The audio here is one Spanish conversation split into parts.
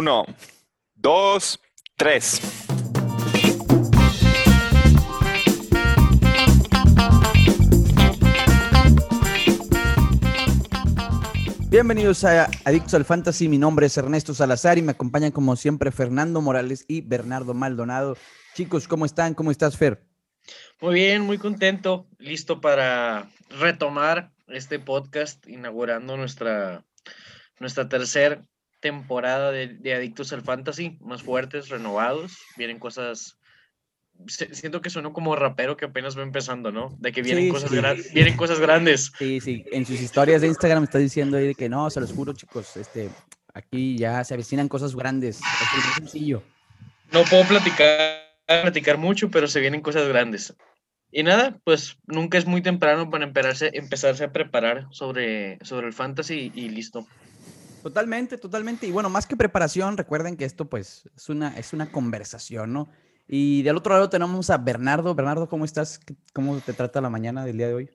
Uno, dos, tres. Bienvenidos a Adictos al Fantasy. Mi nombre es Ernesto Salazar y me acompañan como siempre Fernando Morales y Bernardo Maldonado. Chicos, ¿cómo están? ¿Cómo estás, Fer? Muy bien, muy contento, listo para retomar este podcast, inaugurando nuestra, nuestra tercera temporada de, Adictos al Fantasy, más fuertes, renovados. Vienen cosas siento que sueno como rapero que apenas va empezando, ¿no? De que vienen, cosas, vienen cosas grandes. Sí, sí. En sus historias de Instagram está diciendo ahí de que no, se los juro, chicos, este, aquí ya se avecinan cosas grandes. Es sencillo. No puedo platicar, platicar mucho, pero se vienen cosas grandes. Y nada, pues nunca es muy temprano para empezarse, empezarse a preparar sobre, sobre el fantasy y listo. Totalmente, totalmente. Y bueno, más que preparación, recuerden que esto pues es una, es una conversación, ¿no? Y del otro lado tenemos a Bernardo. Bernardo, ¿cómo estás? ¿Cómo te trata la mañana del día de hoy?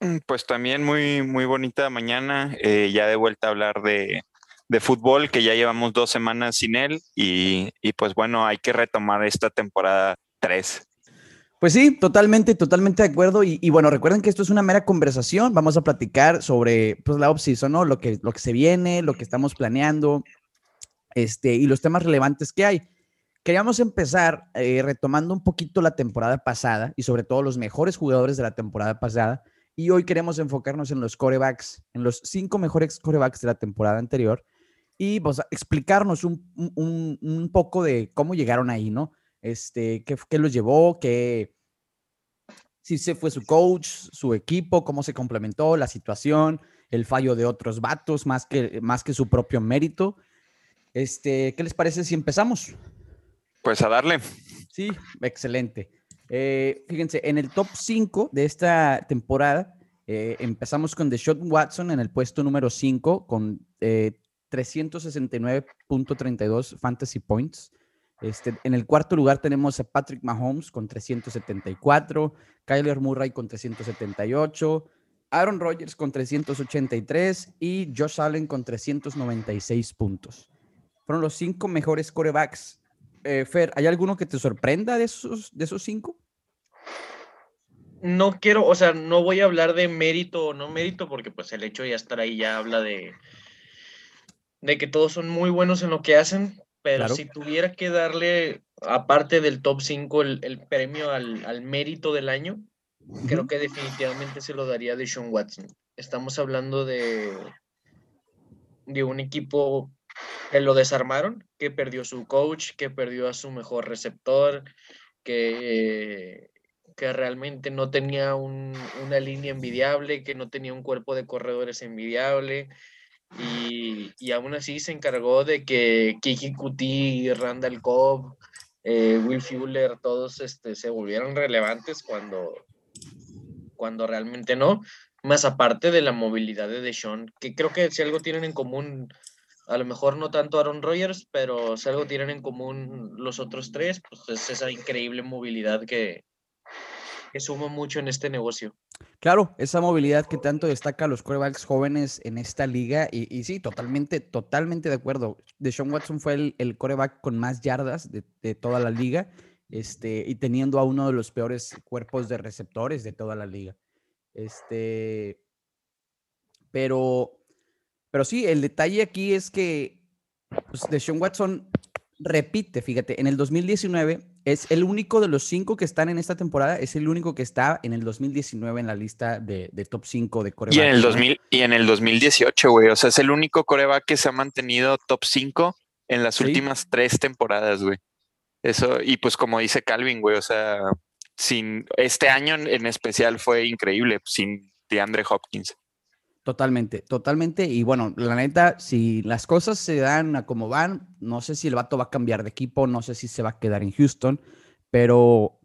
Mm, pues también muy, muy bonita mañana. Eh, ya de vuelta a hablar de, fútbol, que ya llevamos dos semanas sin él. Y, pues bueno, hay que retomar esta temporada 3. Pues sí, totalmente, totalmente de acuerdo. Y, bueno, recuerden que esto es una mera conversación. Vamos a platicar sobre pues, la off ¿no? Lo que, lo que se viene, lo que estamos planeando, este, y los temas relevantes que hay. Queríamos empezar eh, retomando un poquito la temporada pasada y sobre todo los mejores jugadores de la temporada pasada. Y hoy queremos enfocarnos en los corebacks, en los cinco mejores corebacks de la temporada anterior y pues, explicarnos un, poco de cómo llegaron ahí, ¿no? Este, qué, qué los llevó, qué, si se fue su coach, su equipo, cómo se complementó la situación, el fallo de otros vatos más que, más que su propio mérito. Este, ¿Qué les parece si empezamos? Pues a darle. Sí, excelente. Eh, fíjense, en el top 5 de esta temporada, eh, empezamos con Deshaun Watson en el puesto número 5 con 369.32 eh, fantasy points. Este, en el cuarto lugar tenemos a Patrick Mahomes con 374, Kyler Murray con 378, Aaron Rodgers con 383 y Josh Allen con 396 puntos. Fueron los cinco mejores corebacks eh, Fer, ¿hay alguno que te sorprenda de esos, de esos cinco? No quiero, o sea, no voy a hablar de mérito o no mérito, porque pues el hecho de ya estar ahí ya habla de, de que todos son muy buenos en lo que hacen, pero si tuviera que darle, aparte del top 5, el, premio al, mérito del año, creo que definitivamente se lo daría de Sean Watson. Estamos hablando de, de un equipo que lo desarmaron, que perdió su coach, que perdió a su mejor receptor, que, que realmente no tenía una línea envidiable, que no tenía un cuerpo de corredores envidiable. Y, y aún así se encargó de que Kiki Kuti, Randall Cobb, eh, Will Fuller, todos este, se volvieron relevantes cuando, cuando realmente no. Más aparte de la movilidad de Deshaun, que creo que si algo tienen en común a lo mejor no tanto Aaron Rodgers, pero si algo tienen en común los otros tres, pues es esa increíble movilidad que, que suma mucho en este negocio. Claro, esa movilidad que tanto destaca los quarterbacks jóvenes en esta liga, y, sí, totalmente, totalmente de acuerdo. Deshaun Watson fue el, el con más yardas de, de, toda la liga, este, y teniendo a uno de los peores cuerpos de receptores de toda la liga. Este, pero pero sí, el detalle aquí es que pues, Deshaun Watson repite, fíjate, en el 2019 es el único de los cinco que están en esta temporada, es el único que está en el 2019 en la lista de, top 5 de coreback. Y en el 2000 y en el 2018, güey, o sea, es el único coreback que se ha mantenido top 5 en las últimas tres temporadas, güey. Eso, y pues como dice Calvin, güey, o sea, sin este año en especial fue increíble, sin DeAndre Hopkins. Totalmente, totalmente. Y bueno, la neta, si las cosas se dan a como van, no sé si el vato va a cambiar de equipo, no sé si se va a quedar en Houston, pero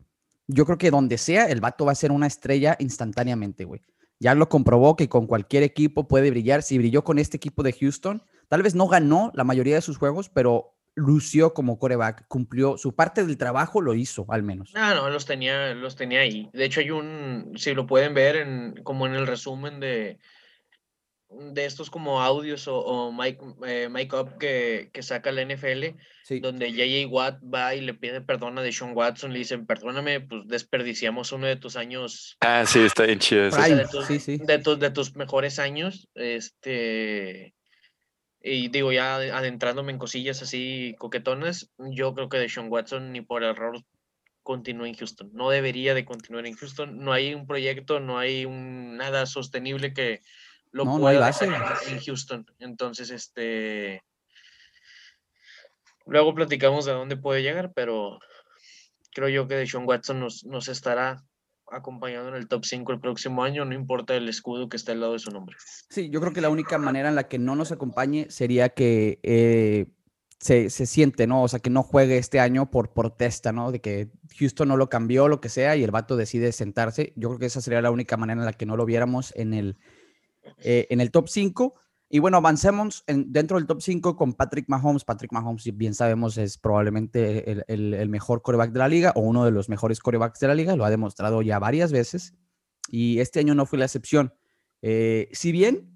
yo creo que donde sea, el vato va a ser una estrella instantáneamente, güey. Ya lo comprobó que con cualquier equipo puede brillar. Si brilló con este equipo de Houston, tal vez no ganó la mayoría de sus juegos, pero lució como coreback, cumplió su parte del trabajo, lo hizo al menos. Ah, no, los tenía, los tenía ahí. De hecho, hay un, si lo pueden ver en, como en el resumen de, de estos como audios o, o Mike, eh, Mike Up que, que, saca la NFL, donde JJ Watt va y le pide perdón a Deshaun Watson, le dicen, perdóname, pues desperdiciamos uno de tus años. Ah, sí, está bien chido. De tus, sí, sí. De, tus, de tus mejores años, este... Y digo, ya adentrándome en cosillas así coquetonas, yo creo que Deshaun Watson ni por error continúa en Houston. No debería de continuar en Houston. No hay un proyecto, no hay un, nada sostenible que lo no, pueda en Houston. Entonces, este... Luego platicamos de dónde puede llegar, pero creo yo que Deshaun Watson nos, nos estará acompañando en el top 5 el próximo año, no importa el escudo que esté al lado de su nombre. Sí, yo creo que la única manera en la que no nos acompañe sería que eh, se, se, siente, ¿no? O sea, que no juegue este año por protesta, ¿no? De que Houston no lo cambió, lo que sea, y el vato decide sentarse. Yo creo que esa sería la única manera en la que no lo viéramos en el, eh, en el top 5. Y bueno, avancemos en, dentro del top 5 con Patrick Mahomes. Patrick Mahomes, bien sabemos, es probablemente el, mejor coreback de la liga o uno de los mejores corebacks de la liga. Lo ha demostrado ya varias veces. Y este año no fue la excepción. Eh, si bien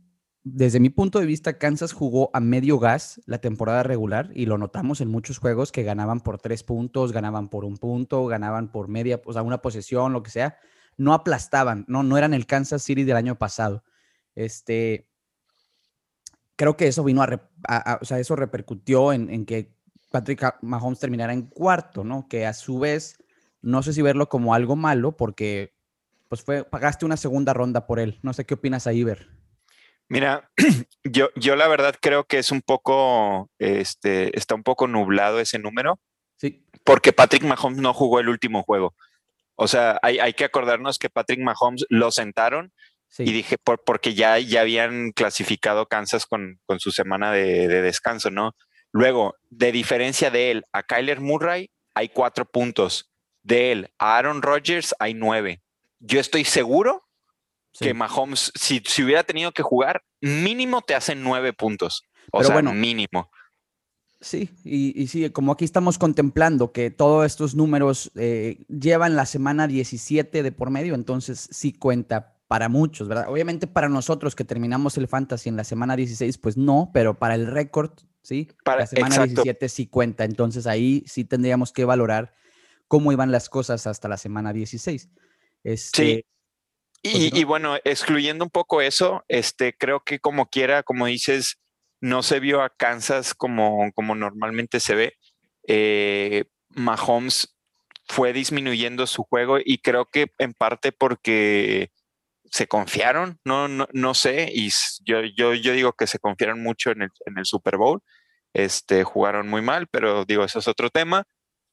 desde mi punto de vista, Kansas jugó a medio gas la temporada regular y lo notamos en muchos juegos que ganaban por tres puntos, ganaban por un punto, ganaban por media, o sea, una posesión, lo que sea. No aplastaban, no, no eran el Kansas City del año pasado. Este, creo que eso vino a, o sea, eso repercutió en, en, que Patrick Mahomes terminara en cuarto, ¿no? Que a su vez, no sé si verlo como algo malo, porque pues fue, pagaste una segunda ronda por él. No sé qué opinas ahí, Iber. Mira, yo, yo la verdad creo que es un poco, este, está un poco nublado ese número. Sí. Porque Patrick Mahomes no jugó el último juego. O sea, hay, hay que acordarnos que Patrick Mahomes lo sentaron y dije, por, porque ya, ya habían clasificado Kansas con, con su semana de, de, descanso, ¿no? Luego, de diferencia de él a Kyler Murray, hay cuatro puntos. De él a Aaron Rodgers, hay nueve. Yo estoy seguro que Mahomes, si, si, hubiera tenido que jugar, mínimo te hacen nueve puntos. O sea, bueno, mínimo. Sí, y, y, sí, como aquí estamos contemplando que todos estos números eh, llevan la semana 17 de por medio, entonces sí cuenta para muchos, ¿verdad? Obviamente para nosotros que terminamos el fantasy en la semana 16, pues no, pero para el récord, ¿sí? Para, la semana 17 sí cuenta, entonces ahí sí tendríamos que valorar cómo iban las cosas hasta la semana 16. Este, sí. Pues y, bueno, excluyendo un poco eso, este, creo que como quiera, como dices, no se vio a Kansas como, como normalmente se ve. Eh, Mahomes fue disminuyendo su juego y creo que en parte porque se confiaron, no, no, no sé, y yo, yo, yo digo que se confiaron mucho en el, en el Super Bowl, este, jugaron muy mal, pero digo, eso es otro tema.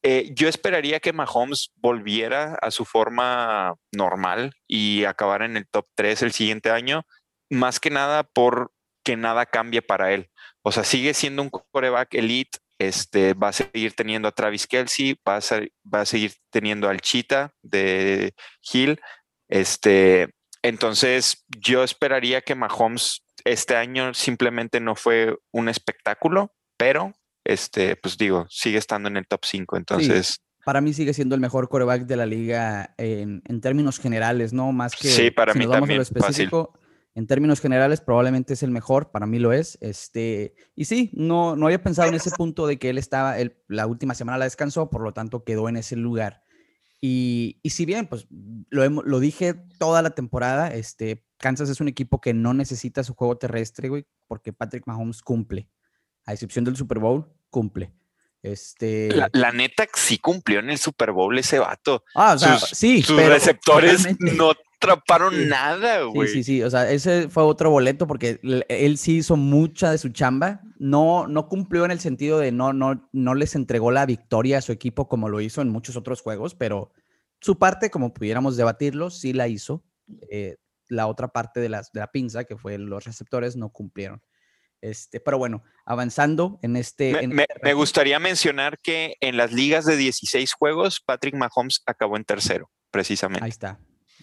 Eh, yo esperaría que Mahomes volviera a su forma normal y acabara en el top 3 el siguiente año, más que nada por que nada cambie para él. O sea, sigue siendo un coreback elite, este, va a seguir teniendo a Travis Kelsey, va a, va a seguir teniendo al Cheetah de Hill. Este, entonces, yo esperaría que Mahomes este año simplemente no fue un espectáculo, pero este, pues digo, sigue estando en el top 5. Entonces. para mí sigue siendo el mejor coreback de la liga en, en términos generales, ¿no? Más que. Sí, para mí también. específico, En términos generales, probablemente es el mejor, para mí lo es. Este, y sí, no, no había pensado en ese punto de que él estaba, el, la última semana la descansó, por lo tanto quedó en ese lugar. Y, y si bien, pues lo, lo dije toda la temporada, este, Kansas es un equipo que no necesita su juego terrestre, güey, porque Patrick Mahomes cumple a excepción del Super Bowl, cumple. Este... La, neta sí cumplió en el Super Bowl ese vato. Ah, o sea, sí. Sus receptores no atraparon nada, güey. Sí, sí, sí. O sea, ese fue otro boleto porque él sí hizo mucha de su chamba. No, no cumplió en el sentido de no, no, no les entregó la victoria a su equipo como lo hizo en muchos otros juegos, pero su parte, como pudiéramos debatirlo, sí la hizo. Eh, la otra parte de, las, de la pinza, que fue los receptores, no cumplieron. Este, pero bueno, avanzando en este... Me, este gustaría mencionar que en las ligas de 16 juegos, Patrick Mahomes acabó en tercero, precisamente. Ahí está,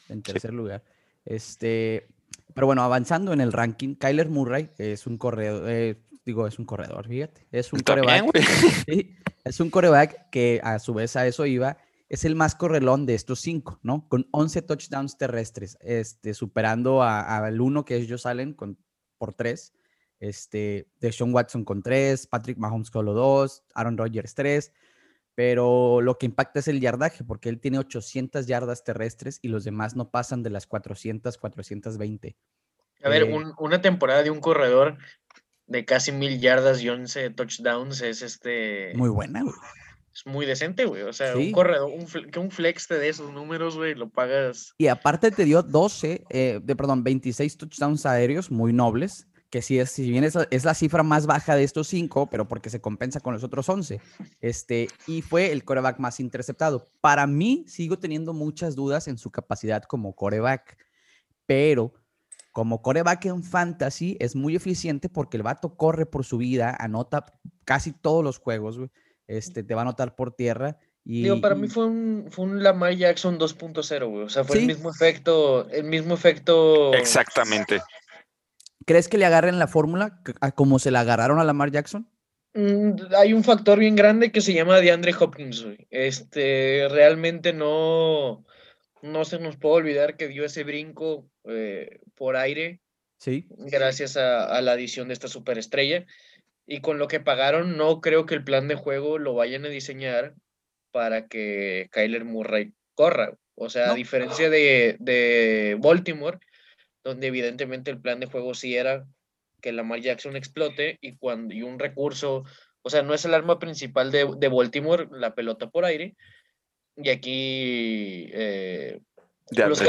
en tercer lugar. Este, pero bueno, avanzando en el ranking, Kyler Murray es un corredor, eh, digo, es un corredor, fíjate, es un coreback. es un coreback que a su vez a eso iba, es el más correlón de estos cinco, ¿no? Con 11 touchdowns terrestres, este, superando al uno que es Josh Allen con por tres. Este, de Sean Watson con tres, Patrick Mahomes solo dos, Aaron Rodgers tres. Pero lo que impacta es el yardaje, porque él tiene 800 yardas terrestres y los demás no pasan de las 400, 420. A ver, eh, una temporada de un corredor de casi mil yardas y 11 touchdowns es este. Muy buena, güey. Es muy decente, güey. O sea, un corredor, un, que un flex de esos números, güey, lo pagas. Y aparte te dio 12, eh, de, perdón, 26 touchdowns aéreos muy nobles, que sí es, si bien es, es, la cifra más baja de estos cinco, pero porque se compensa con los otros 11. Este, y fue el coreback más interceptado. Para mí, sigo teniendo muchas dudas en su capacidad como coreback, pero como coreback en fantasy es muy eficiente porque el vato corre por su vida, anota casi todos los juegos, Este, te va a anotar por tierra. Y, Digo, para mí fue un, fue un Lamar Jackson 2.0, güey. O sea, fue el mismo efecto, el mismo efecto. Exactamente. ¿Crees que le agarren la fórmula como se la agarraron a Lamar Jackson? Mm, hay un factor bien grande que se llama DeAndre Hopkins, güey. Este, realmente no, no se nos puede olvidar que dio ese brinco eh, por aire. Sí. Gracias a, la adición de esta superestrella. Y con lo que pagaron, no creo que el plan de juego lo vayan a diseñar para que Kyler Murray corra. O sea, a diferencia de, de, Baltimore, donde evidentemente el plan de juego sí era que Lamar Jackson explote y, cuando, y un recurso, o sea, no es el arma principal de, de Baltimore, la pelota por aire. Y aquí eh, los,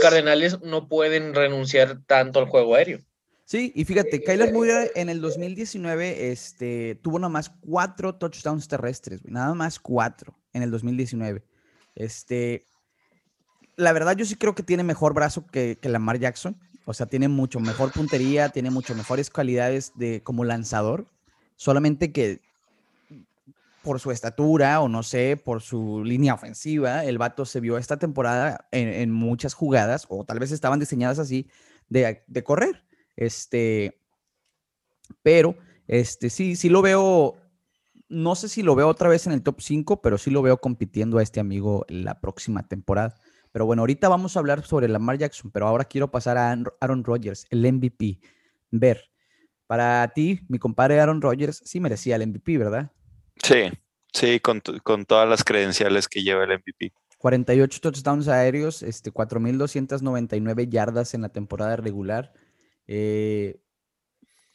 cardenales, no pueden renunciar tanto al juego aéreo. Sí, y fíjate, Kyler Murray en el 2019 este, tuvo nada más cuatro touchdowns terrestres, nada más cuatro en el 2019. Este, la verdad, yo sí creo que tiene mejor brazo que, que Lamar Jackson. O sea, tiene mucho mejor puntería, tiene mucho mejores cualidades de, como lanzador. Solamente que por su estatura o no sé, por su línea ofensiva, el vato se vio esta temporada en, muchas jugadas, o tal vez estaban diseñadas así, de, correr. Este, pero, este, sí, sí lo veo, no sé si lo veo otra vez en el top 5, pero sí lo veo compitiendo a este amigo la próxima temporada. Pero bueno, ahorita vamos a hablar sobre Lamar Jackson, pero ahora quiero pasar a Aaron Rodgers, el MVP. Ver, para ti, mi compadre Aaron Rodgers sí merecía el MVP, ¿verdad? Sí, sí, con, todas las credenciales que lleva el MVP. 48 touchdowns aéreos, este, 4.299 yardas en la temporada regular. Eh,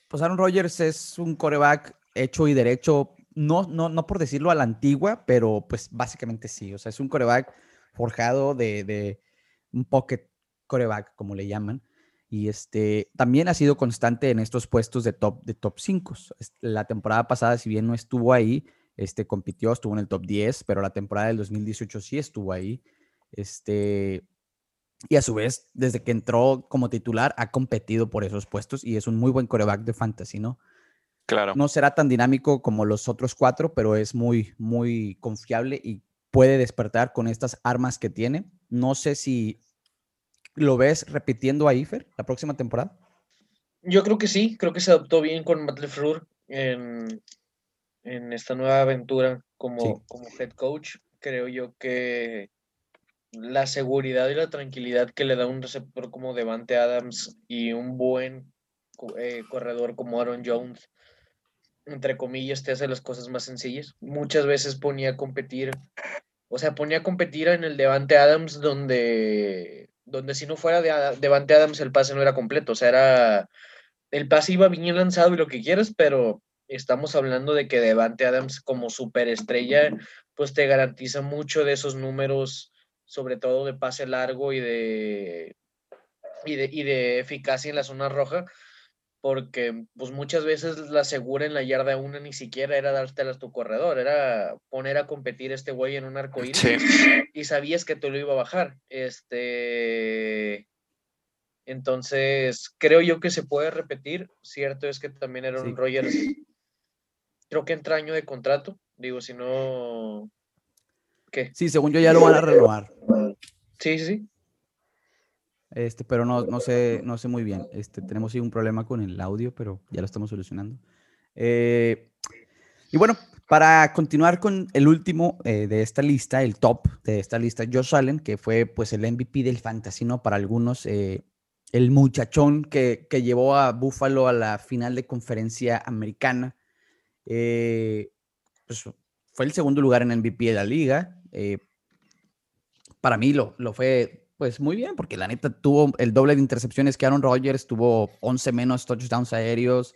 pues Aaron Rodgers es un coreback hecho y derecho, no, no, no por decirlo a la antigua, pero pues básicamente sí. O sea, es un coreback forjado de, de un pocket coreback, como le llaman. Y este, también ha sido constante en estos puestos de top, de top 5. La temporada pasada, si bien no estuvo ahí, este, compitió, estuvo en el top 10, pero la temporada del 2018 sí estuvo ahí. Este, y a su vez, desde que entró como titular, ha competido por esos puestos y es un muy buen coreback de fantasy, ¿no? Claro. No será tan dinámico como los otros cuatro, pero es muy, muy confiable y puede despertar con estas armas que tiene. No sé si ¿Lo ves repitiendo a Ifer la próxima temporada? Yo creo que sí, creo que se adaptó bien con Matt LeFleur en, en esta nueva aventura como, como head coach. Creo yo que la seguridad y la tranquilidad que le da un receptor como Devante Adams y un buen eh, corredor como Aaron Jones, entre comillas, te hace las cosas más sencillas. Muchas veces ponía a competir, o sea, ponía a competir en el Devante Adams donde donde si no fuera de Devante Adams el pase no era completo, o sea, era el pase iba bien lanzado y lo que quieras, pero estamos hablando de que Devante Adams como superestrella, pues te garantiza mucho de esos números, sobre todo de pase largo y de, y de, y de eficacia en la zona roja, porque pues muchas veces la segura en la yarda una ni siquiera era dártela a tu corredor, era poner a competir este güey en un arco iris y sabías que te lo iba a bajar. Este entonces, creo yo que se puede repetir. Cierto es que también era un Roger creo que entra año de contrato, digo, si no ¿qué? Sí, según yo ya lo van a renovar. Sí, sí, sí. Este, pero no, no, sé, no sé muy bien. Este, tenemos un problema con el audio, pero ya lo estamos solucionando. Eh, y bueno, para continuar con el último eh, de esta lista, el top de esta lista, Josh Allen, que fue pues el MVP del fantasy, ¿no? Para algunos, eh, el muchachón que, llevó a Buffalo a la final de conferencia americana. Eh, pues, fue el segundo lugar en MVP de la liga. Eh, para mí lo, lo fue pues muy bien, porque la neta tuvo el doble de intercepciones que Aaron Rodgers, tuvo 11 menos touchdowns aéreos.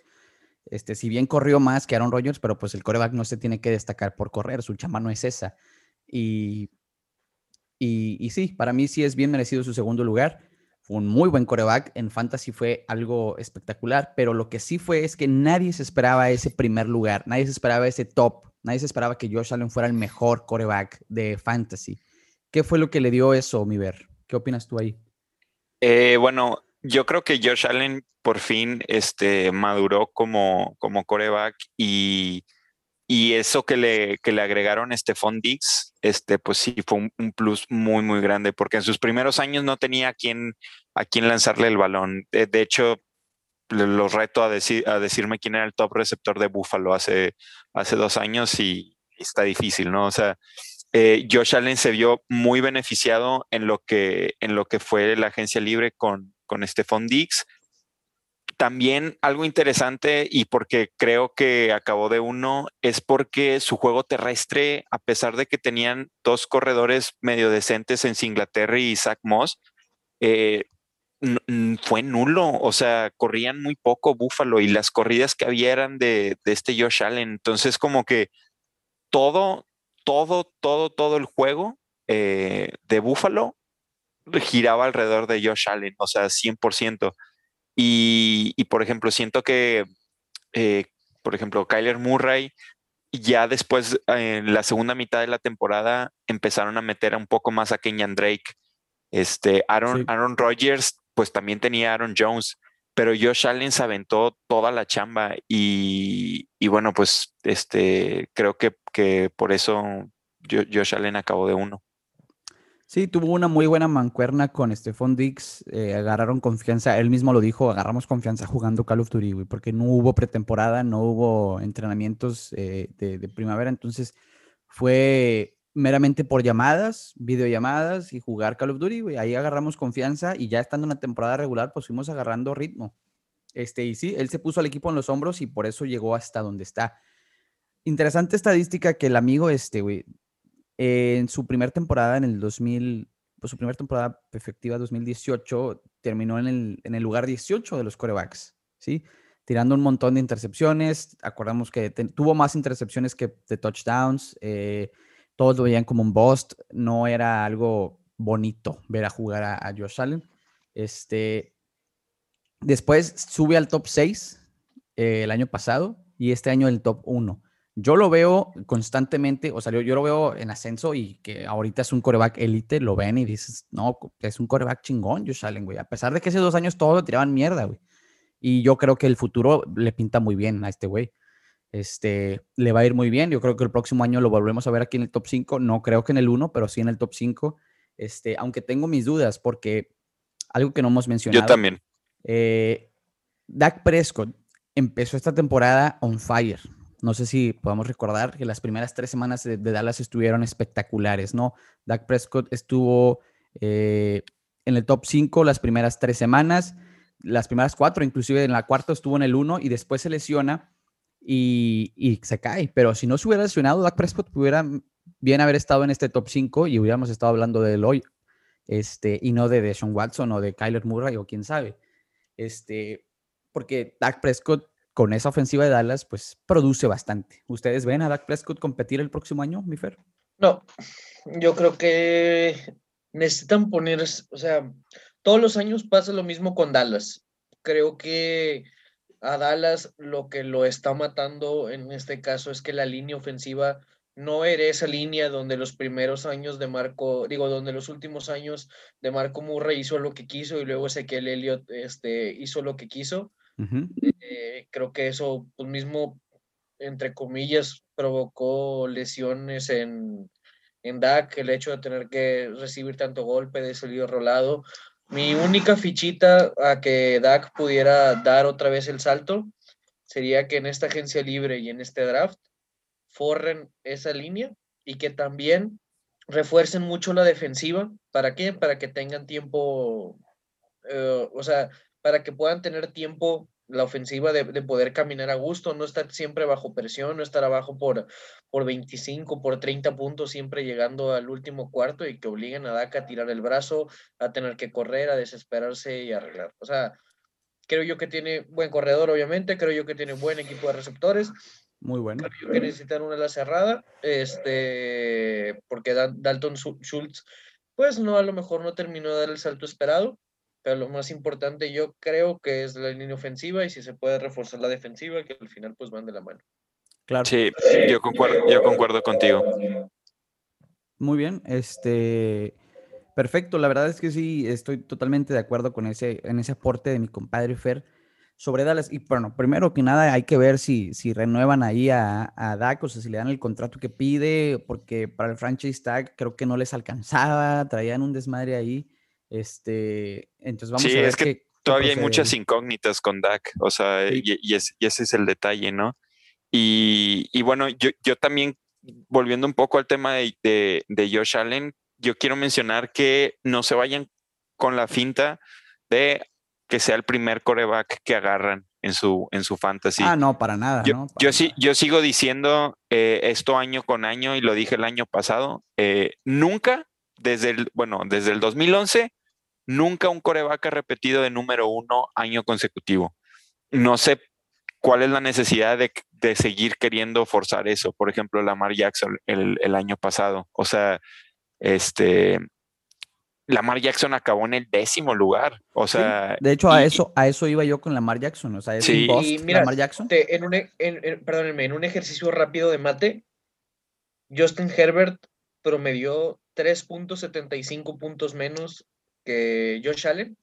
Este, si bien corrió más que Aaron Rodgers, pero pues el coreback no se tiene que destacar por correr, su chama no es esa. Y, y, y sí, para mí sí es bien merecido su segundo lugar. Fue un muy buen coreback. En Fantasy fue algo espectacular, pero lo que sí fue es que nadie se esperaba ese primer lugar, nadie se esperaba ese top, nadie se esperaba que Josh Allen fuera el mejor coreback de Fantasy. ¿Qué fue lo que le dio eso, mi ver? ¿Qué opinas tú ahí? Eh, bueno, yo creo que Josh Allen por fin este, maduró como, como coreback y, y eso que le, que le agregaron Stephon Diggs, este, pues sí fue un, plus muy, muy grande, porque en sus primeros años no tenía a quién, a quién lanzarle el balón. De, hecho, los reto a, decir, a decirme quién era el top receptor de Buffalo hace, hace dos años y está difícil, ¿no? O sea, eh, Josh Allen se vio muy beneficiado en lo que, en lo que fue la agencia libre con, con Stephon Diggs. También algo interesante y porque creo que acabó de uno es porque su juego terrestre, a pesar de que tenían dos corredores medio decentes en Inglaterra y Zach Moss, eh, fue nulo, o sea, corrían muy poco Búfalo y las corridas que había eran de, de este Josh Allen. Entonces, como que todo, todo, todo, todo el juego eh, de Buffalo giraba alrededor de Josh Allen, o sea, 100%. Y, y por ejemplo, siento que, eh, por ejemplo, Kyler Murray, ya después, en la segunda mitad de la temporada, empezaron a meter un poco más a Kenyan Drake. Este, Aaron, Aaron Rodgers, pues también tenía Aaron Jones pero Josh Allen se aventó toda la chamba y, bueno, pues este, creo que, que por eso Josh Allen acabó de uno. Sí, tuvo una muy buena mancuerna con Stephon Dix, eh, agarraron confianza, él mismo lo dijo, agarramos confianza jugando Call of Duty, porque no hubo pretemporada, no hubo entrenamientos eh, de, primavera, entonces fue meramente por llamadas, videollamadas y jugar Call of Duty, Ahí agarramos confianza y ya estando en la temporada regular, pues fuimos agarrando ritmo. Este, y sí, él se puso al equipo en los hombros y por eso llegó hasta donde está. Interesante estadística que el amigo este, güey, en su primera temporada en el 2000, pues su primera temporada efectiva 2018, terminó en el, en el lugar 18 de los corebacks, ¿sí? Tirando un montón de intercepciones. Acordamos que tuvo más intercepciones que de touchdowns. Eh, todos lo veían como un bust, no era algo bonito ver a jugar a, Josh Allen. Este, después sube al top 6 eh, el año pasado y este año el top 1. Yo lo veo constantemente, o sea, yo, lo veo en ascenso y que ahorita es un coreback elite, lo ven y dices, no, es un coreback chingón, Josh Allen, güey. A pesar de que hace dos años todos lo tiraban mierda, güey. Y yo creo que el futuro le pinta muy bien a este güey este, le va a ir muy bien. Yo creo que el próximo año lo volvemos a ver aquí en el top 5. No creo que en el 1, pero sí en el top 5. Este, aunque tengo mis dudas, porque algo que no hemos mencionado. Yo también. Eh, Dak Prescott empezó esta temporada on fire. No sé si podemos recordar que las primeras tres semanas de, Dallas estuvieron espectaculares, ¿no? Dak Prescott estuvo eh, en el top 5 las primeras tres semanas, las primeras cuatro, inclusive en la cuarta estuvo en el 1 y después se lesiona y, se cae. Pero si no se hubiera lesionado, Dak Prescott pudiera bien haber estado en este top 5 y hubiéramos estado hablando de él hoy. Este, y no de Deshaun Watson o de Kyler Murray o quién sabe. Este, porque Dak Prescott con esa ofensiva de Dallas, pues produce bastante. ¿Ustedes ven a Dak Prescott competir el próximo año, mi Fer? No, yo creo que necesitan poner, o sea, todos los años pasa lo mismo con Dallas. Creo que a Dallas lo que lo está matando en este caso es que la línea ofensiva no era esa línea donde los primeros años de Marco, digo, donde los últimos años de Marco Murray hizo lo que quiso y luego el Elliott este, hizo lo que quiso. Eh, creo que eso pues mismo, entre comillas, provocó lesiones en, en Dak, el hecho de tener que recibir tanto golpe de salido rolado. Mi única fichita a que Dak pudiera dar otra vez el salto sería que en esta agencia libre y en este draft forren esa línea y que también refuercen mucho la defensiva. ¿Para qué? Para que tengan tiempo eh, o sea, para que puedan tener tiempo la ofensiva de, poder caminar a gusto, no estar siempre bajo presión, no estar abajo por, por 25, por 30 puntos, siempre llegando al último cuarto y que obliguen a Dak a tirar el brazo, a tener que correr, a desesperarse y arreglar. O sea, creo yo que tiene buen corredor, obviamente, creo yo que tiene buen equipo de receptores. Muy bueno. Creo yo que necesitan una ala cerrada, este, porque Dalton Schultz, pues no, a lo mejor no terminó de dar el salto esperado, pero lo más importante yo creo que es la línea ofensiva y si se puede reforzar la defensiva, que al final pues van de la mano. Claro. Sí, yo concuerdo, yo concuerdo contigo. Muy bien, este, perfecto, la verdad es que sí, estoy totalmente de acuerdo con ese, en ese aporte de mi compadre Fer sobre Dallas. Y bueno, primero que nada hay que ver si, si renuevan ahí a, a Dak, o sea, si le dan el contrato que pide, porque para el franchise tag creo que no les alcanzaba, traían un desmadre ahí. Este, entonces vamos a ver es que todavía hay muchas incógnitas con Dak, o sea, y, ese es el detalle, ¿no? Y, bueno, yo, yo, también, volviendo un poco al tema de, de, Josh Allen, yo quiero mencionar que no se vayan con la finta de que sea el primer coreback que agarran en su, en su fantasy. Ah, no, para nada. Yo, yo sí, yo sigo diciendo eh, esto año con año y lo dije el año pasado. Eh, nunca, desde el, bueno, desde el 2011, Nunca un coreback ha repetido de número uno año consecutivo. No sé cuál es la necesidad de, seguir queriendo forzar eso. Por ejemplo, Lamar Jackson el, año pasado. O sea, este, Lamar Jackson acabó en el décimo lugar. O sea, de hecho, a eso, a eso iba yo con Lamar Jackson. O sea, es sí. y mira, Lamar Jackson. en un, e, perdónenme, en un ejercicio rápido de mate, Justin Herbert promedió 3.75 puntos menos que Josh Allen.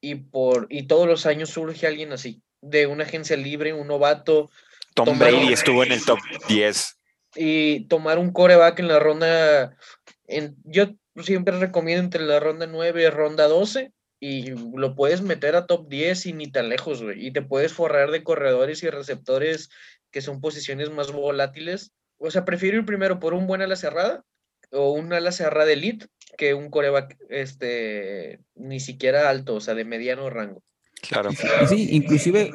Y, por, y todos los años surge alguien así, de una agencia libre, un novato. Tom Brady estuvo en el top 10. Y tomar un coreback en la ronda. En, yo siempre recomiendo entre la ronda 9 y ronda 12 y lo puedes meter a top 10 y ni tan lejos, güey. Y te puedes forrar de corredores y receptores que son posiciones más volátiles. O sea, prefiero ir primero por un buen ala cerrada o un ala cerrada elite que un coreback este, ni siquiera alto, o sea, de mediano rango. Claro. Sí, inclusive,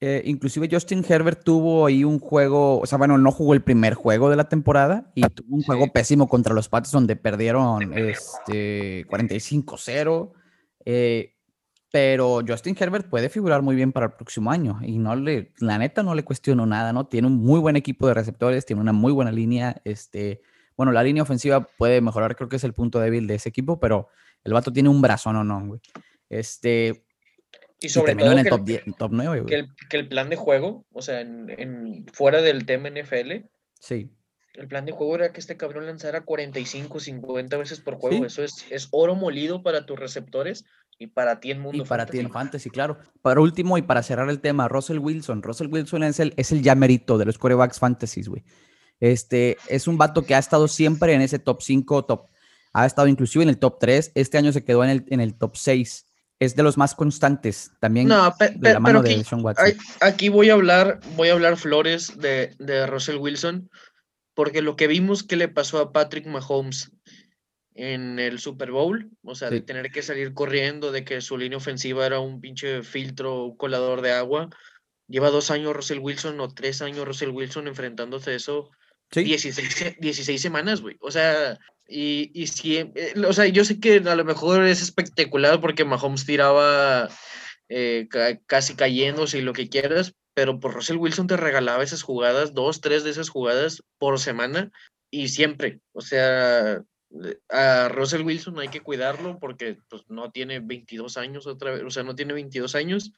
eh, inclusive Justin Herbert tuvo ahí un juego, o sea, bueno, no jugó el primer juego de la temporada y tuvo un juego pésimo contra los Pats donde perdieron este, 45-0. Eh, pero Justin Herbert puede figurar muy bien para el próximo año y no le, la neta no le cuestiono nada, ¿no? Tiene un muy buen equipo de receptores, tiene una muy buena línea, este, bueno, la línea ofensiva puede mejorar, creo que es el punto débil de ese equipo, pero el vato tiene un brazo, no, no, güey. Este. Y sobre todo en el, top, 10, top 9, güey. Que el, que el, plan de juego, o sea, en, fuera del tema NFL. Sí. El plan de juego era que este cabrón lanzara 45, 50 veces por juego. Eso es, es oro molido para tus receptores y para ti en mundo. Y para ti en fantasy, claro. Para último y para cerrar el tema, Russell Wilson. Russell Wilson es el, es el ya mérito de los corebacks fantasies, güey. Este, es un vato que ha estado siempre en ese top 5, top, ha estado inclusive en el top 3. Este año se quedó en el, en el top 6. Es de los más constantes también no, de la mano aquí, de Sean Watson. aquí voy a hablar, voy a hablar flores de, de Russell Wilson, porque lo que vimos que le pasó a Patrick Mahomes en el Super Bowl, o sea, de tener que salir corriendo, de que su línea ofensiva era un pinche filtro, un colador de agua. Lleva dos años Russell Wilson o tres años Russell Wilson enfrentándose a eso 16, 16 semanas, güey. O sea, y, y si, eh, o sea, yo sé que a lo mejor es espectacular porque Mahomes tiraba eh, casi cayéndose y lo que quieras, pero por Russell Wilson te regalaba esas jugadas, dos, tres de esas jugadas por semana y siempre. O sea, a Russell Wilson hay que cuidarlo porque pues, no tiene 22 años otra vez, o sea, no tiene 22 años,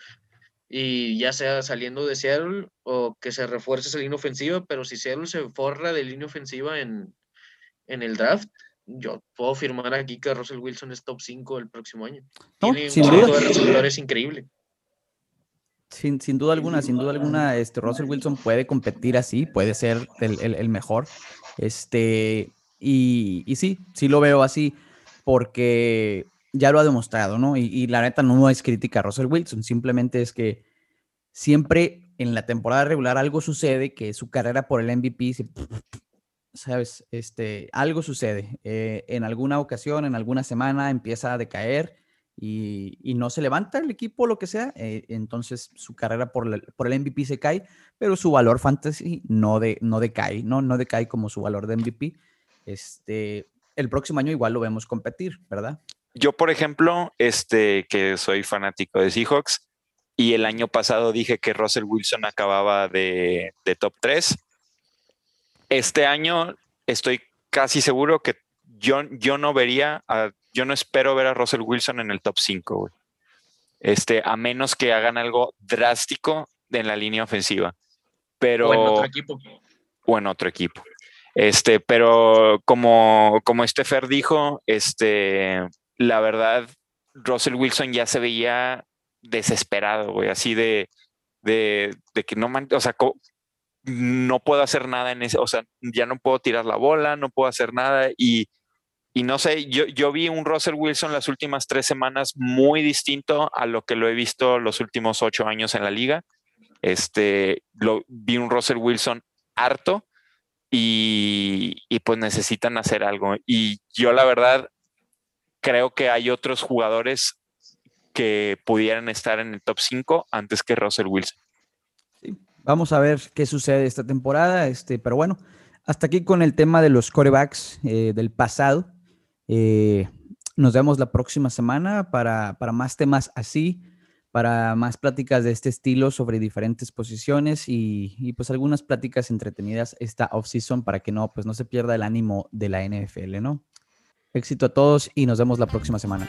y ya sea saliendo de Seattle o que se refuerce esa línea ofensiva, pero si Seattle se forra de línea ofensiva en, en el draft, yo puedo firmar aquí que Russell Wilson es top 5 el próximo año. Tiene sin duda. es increíble. Sin, sin, duda alguna, sin duda alguna, este Russell Wilson puede competir así, puede ser el, el, el mejor. Este, y, y, sí, sí lo veo así, porque ya lo ha demostrado, ¿no? Y, la neta no es crítica a Russell Wilson, simplemente es que siempre en la temporada regular algo sucede que su carrera por el MVP, ¿sabes? Este, algo sucede. Eh, en alguna ocasión, en alguna semana empieza a decaer y, no se levanta el equipo, lo que sea, eh, entonces su carrera por, el MVP se cae, pero su valor fantasy no, de, no decae, ¿no? No decae como su valor de MVP. Este, el próximo año igual lo vemos competir, ¿verdad? Yo, por ejemplo, este, que soy fanático de Seahawks, y el año pasado dije que Russell Wilson acababa de, top 3. Este año estoy casi seguro que yo, yo no vería, yo no espero ver a Russell Wilson en el top 5, Este, a menos que hagan algo drástico en la línea ofensiva. Pero, o en otro equipo. O en otro equipo. Este, pero como, como este Fer dijo, este, la verdad, Russell Wilson ya se veía desesperado, güey, así de, de, que no, o sea, no puedo hacer nada en ese, o sea, ya no puedo tirar la bola, no puedo hacer nada y, y no sé, yo, yo vi un Russell Wilson las últimas tres semanas muy distinto a lo que lo he visto los últimos ocho años en la liga. Este, lo, vi un Russell Wilson harto y, y pues necesitan hacer algo. Y yo la verdad creo que hay otros jugadores que pudieran estar en el top 5 antes que Russell Wilson. vamos a ver qué sucede esta temporada, este, pero bueno, hasta aquí con el tema de los corebacks eh, del pasado. Eh, nos vemos la próxima semana para, más temas así, para más pláticas de este estilo sobre diferentes posiciones y, pues algunas pláticas entretenidas esta off-season para que no, pues no se pierda el ánimo de la NFL, ¿no? Éxito a todos y nos vemos la próxima semana.